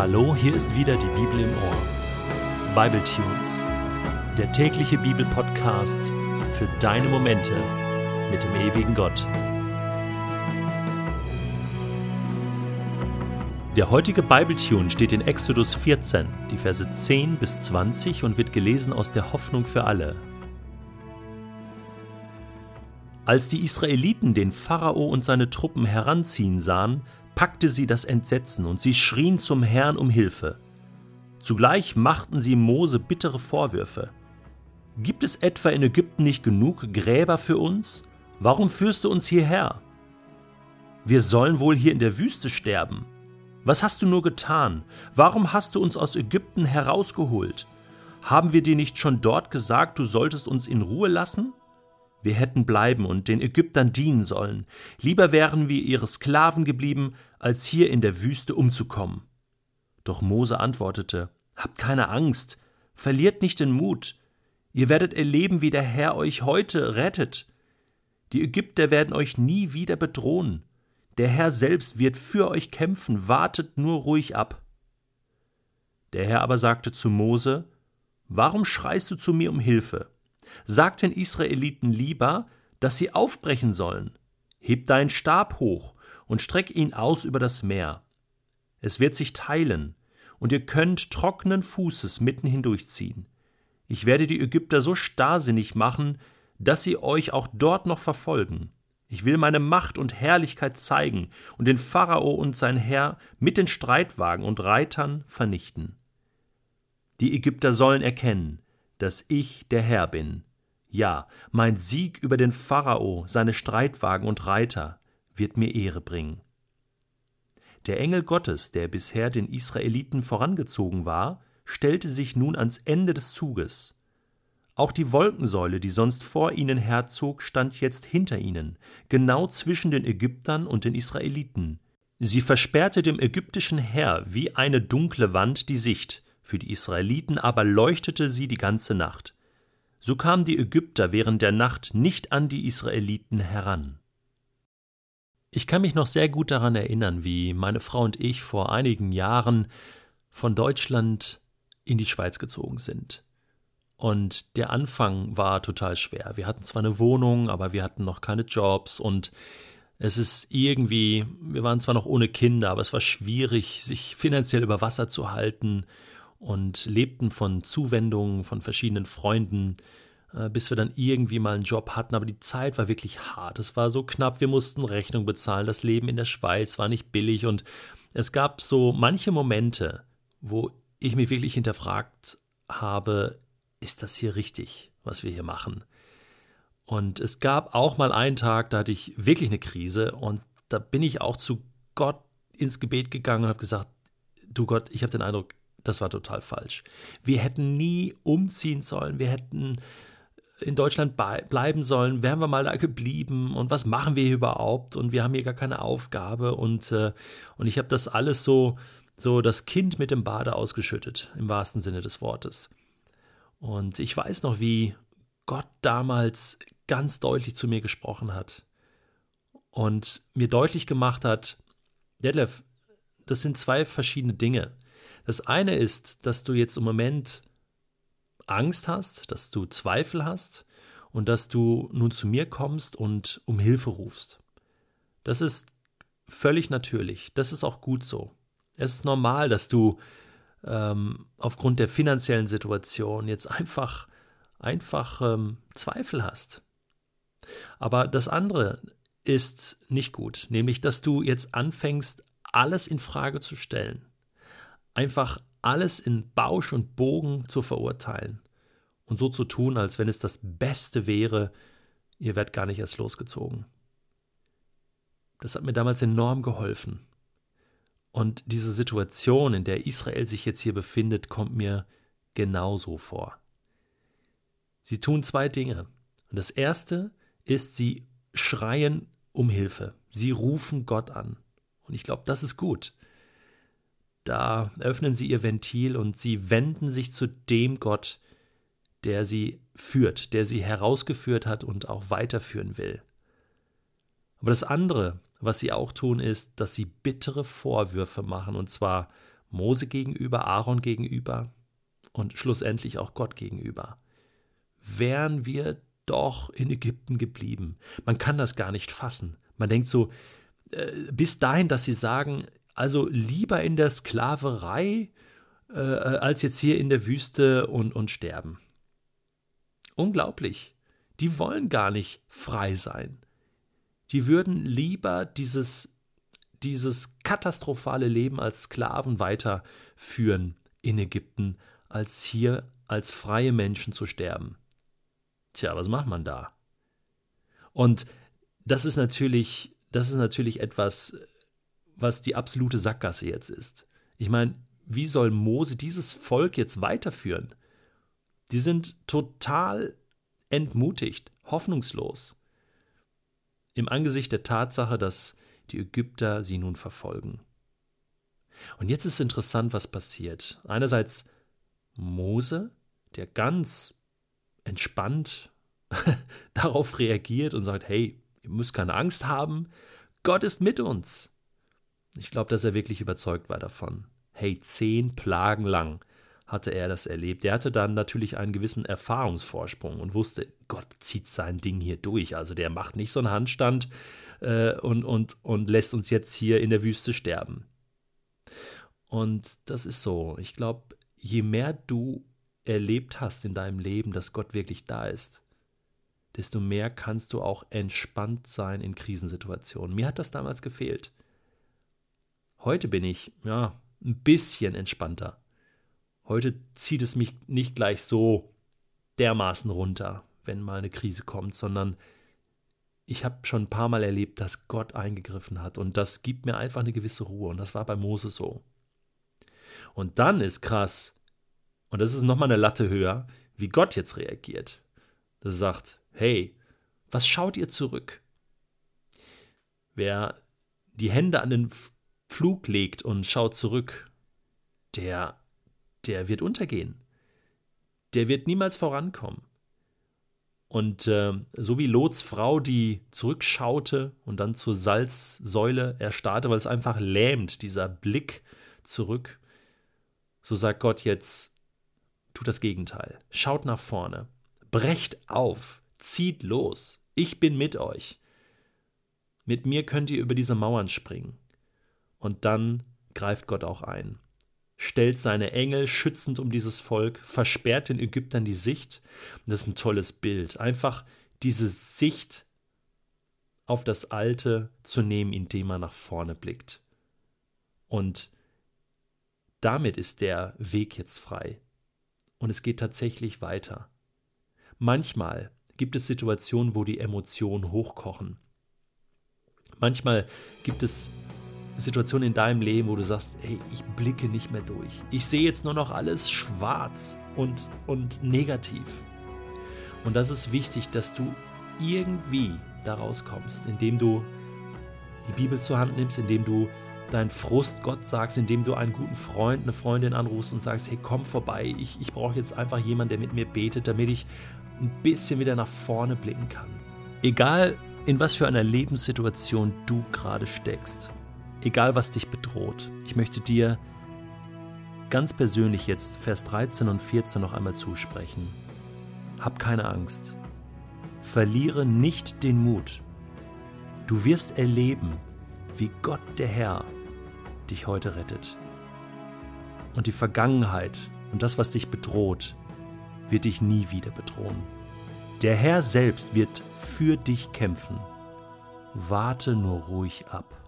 Hallo, hier ist wieder die Bibel im Ohr. Bible Tunes, der tägliche Bibelpodcast für deine Momente mit dem ewigen Gott. Der heutige Bible Tune steht in Exodus 14, die Verse 10 bis 20 und wird gelesen aus der Hoffnung für alle. Als die Israeliten den Pharao und seine Truppen heranziehen sahen, packte sie das Entsetzen und sie schrien zum Herrn um Hilfe. Zugleich machten sie Mose bittere Vorwürfe. Gibt es etwa in Ägypten nicht genug Gräber für uns? Warum führst du uns hierher? Wir sollen wohl hier in der Wüste sterben. Was hast du nur getan? Warum hast du uns aus Ägypten herausgeholt? Haben wir dir nicht schon dort gesagt, du solltest uns in Ruhe lassen? Wir hätten bleiben und den Ägyptern dienen sollen. Lieber wären wir ihre Sklaven geblieben, als hier in der Wüste umzukommen. Doch Mose antwortete: Habt keine Angst, verliert nicht den Mut. Ihr werdet erleben, wie der Herr euch heute rettet. Die Ägypter werden euch nie wieder bedrohen. Der Herr selbst wird für euch kämpfen, wartet nur ruhig ab. Der Herr aber sagte zu Mose: Warum schreist du zu mir um Hilfe? Sag den Israeliten lieber, dass sie aufbrechen sollen. Heb deinen Stab hoch und streck ihn aus über das Meer. Es wird sich teilen, und ihr könnt trockenen Fußes mitten hindurchziehen. Ich werde die Ägypter so starrsinnig machen, dass sie euch auch dort noch verfolgen. Ich will meine Macht und Herrlichkeit zeigen und den Pharao und sein Herr mit den Streitwagen und Reitern vernichten. Die Ägypter sollen erkennen, dass ich der Herr bin. Ja, mein Sieg über den Pharao, seine Streitwagen und Reiter wird mir Ehre bringen. Der Engel Gottes, der bisher den Israeliten vorangezogen war, stellte sich nun ans Ende des Zuges. Auch die Wolkensäule, die sonst vor ihnen herzog, stand jetzt hinter ihnen, genau zwischen den Ägyptern und den Israeliten. Sie versperrte dem ägyptischen Heer wie eine dunkle Wand die Sicht, für die Israeliten aber leuchtete sie die ganze Nacht. So kamen die Ägypter während der Nacht nicht an die Israeliten heran. Ich kann mich noch sehr gut daran erinnern, wie meine Frau und ich vor einigen Jahren von Deutschland in die Schweiz gezogen sind. Und der Anfang war total schwer. Wir hatten zwar eine Wohnung, aber wir hatten noch keine Jobs und es ist irgendwie, wir waren zwar noch ohne Kinder, aber es war schwierig, sich finanziell über Wasser zu halten und lebten von Zuwendungen von verschiedenen Freunden, äh, bis wir dann irgendwie mal einen Job hatten. Aber die Zeit war wirklich hart. Es war so knapp, wir mussten Rechnung bezahlen. Das Leben in der Schweiz war nicht billig und es gab so manche Momente, wo ich mich wirklich hinterfragt habe, ist das hier richtig, was wir hier machen? Und es gab auch mal einen Tag, da hatte ich wirklich eine Krise und da bin ich auch zu Gott ins Gebet gegangen und habe gesagt, du Gott, ich habe den Eindruck, das war total falsch. Wir hätten nie umziehen sollen, wir hätten in Deutschland bleiben sollen, wären wir mal da geblieben und was machen wir hier überhaupt und wir haben hier gar keine Aufgabe und, äh, und ich habe das alles so, so das Kind mit dem Bade ausgeschüttet, im wahrsten Sinne des Wortes. Und ich weiß noch, wie Gott damals ganz deutlich zu mir gesprochen hat und mir deutlich gemacht hat, Detlef, das sind zwei verschiedene Dinge. Das eine ist, dass du jetzt im Moment Angst hast, dass du Zweifel hast und dass du nun zu mir kommst und um Hilfe rufst. Das ist völlig natürlich. Das ist auch gut so. Es ist normal, dass du ähm, aufgrund der finanziellen Situation jetzt einfach, einfach ähm, Zweifel hast. Aber das andere ist nicht gut, nämlich dass du jetzt anfängst, alles in Frage zu stellen einfach alles in Bausch und Bogen zu verurteilen und so zu tun, als wenn es das Beste wäre, ihr werdet gar nicht erst losgezogen. Das hat mir damals enorm geholfen. Und diese Situation, in der Israel sich jetzt hier befindet, kommt mir genauso vor. Sie tun zwei Dinge. Und das erste ist, sie schreien um Hilfe. Sie rufen Gott an. Und ich glaube, das ist gut. Da öffnen sie ihr Ventil und sie wenden sich zu dem Gott, der sie führt, der sie herausgeführt hat und auch weiterführen will. Aber das andere, was sie auch tun, ist, dass sie bittere Vorwürfe machen, und zwar Mose gegenüber, Aaron gegenüber und schlussendlich auch Gott gegenüber. Wären wir doch in Ägypten geblieben. Man kann das gar nicht fassen. Man denkt so, äh, bis dahin, dass sie sagen, also lieber in der Sklaverei äh, als jetzt hier in der Wüste und, und sterben. Unglaublich. Die wollen gar nicht frei sein. Die würden lieber dieses, dieses katastrophale Leben als Sklaven weiterführen in Ägypten, als hier als freie Menschen zu sterben. Tja, was macht man da? Und das ist natürlich, das ist natürlich etwas, was die absolute Sackgasse jetzt ist. Ich meine, wie soll Mose dieses Volk jetzt weiterführen? Die sind total entmutigt, hoffnungslos. Im Angesicht der Tatsache, dass die Ägypter sie nun verfolgen. Und jetzt ist interessant, was passiert. Einerseits Mose, der ganz entspannt darauf reagiert und sagt, hey, ihr müsst keine Angst haben, Gott ist mit uns. Ich glaube, dass er wirklich überzeugt war davon. Hey, zehn Plagen lang hatte er das erlebt. Er hatte dann natürlich einen gewissen Erfahrungsvorsprung und wusste, Gott zieht sein Ding hier durch. Also der macht nicht so einen Handstand äh, und, und, und lässt uns jetzt hier in der Wüste sterben. Und das ist so. Ich glaube, je mehr du erlebt hast in deinem Leben, dass Gott wirklich da ist, desto mehr kannst du auch entspannt sein in Krisensituationen. Mir hat das damals gefehlt. Heute bin ich, ja, ein bisschen entspannter. Heute zieht es mich nicht gleich so dermaßen runter, wenn mal eine Krise kommt, sondern ich habe schon ein paar Mal erlebt, dass Gott eingegriffen hat und das gibt mir einfach eine gewisse Ruhe und das war bei Mose so. Und dann ist krass, und das ist nochmal eine Latte höher, wie Gott jetzt reagiert. Das sagt, hey, was schaut ihr zurück? Wer die Hände an den Flug legt und schaut zurück, der, der wird untergehen. Der wird niemals vorankommen. Und äh, so wie Lots Frau, die zurückschaute und dann zur Salzsäule erstarrte, weil es einfach lähmt, dieser Blick zurück, so sagt Gott jetzt, tut das Gegenteil. Schaut nach vorne. Brecht auf. Zieht los. Ich bin mit euch. Mit mir könnt ihr über diese Mauern springen. Und dann greift Gott auch ein. Stellt seine Engel schützend um dieses Volk, versperrt den Ägyptern die Sicht. Das ist ein tolles Bild. Einfach diese Sicht auf das Alte zu nehmen, indem man nach vorne blickt. Und damit ist der Weg jetzt frei. Und es geht tatsächlich weiter. Manchmal gibt es Situationen, wo die Emotionen hochkochen. Manchmal gibt es Situationen in deinem Leben, wo du sagst, hey, ich blicke nicht mehr durch. Ich sehe jetzt nur noch alles schwarz und, und negativ. Und das ist wichtig, dass du irgendwie da rauskommst, indem du die Bibel zur Hand nimmst, indem du deinen Frust Gott sagst, indem du einen guten Freund, eine Freundin anrufst und sagst, hey, komm vorbei, ich, ich brauche jetzt einfach jemanden, der mit mir betet, damit ich ein bisschen wieder nach vorne blicken kann. Egal, in was für einer Lebenssituation du gerade steckst, egal was dich bedroht, ich möchte dir ganz persönlich jetzt Vers 13 und 14 noch einmal zusprechen. Hab keine Angst. Verliere nicht den Mut. Du wirst erleben, wie Gott der Herr dich heute rettet. Und die Vergangenheit und das, was dich bedroht, wird dich nie wieder bedrohen. Der Herr selbst wird für dich kämpfen. Warte nur ruhig ab.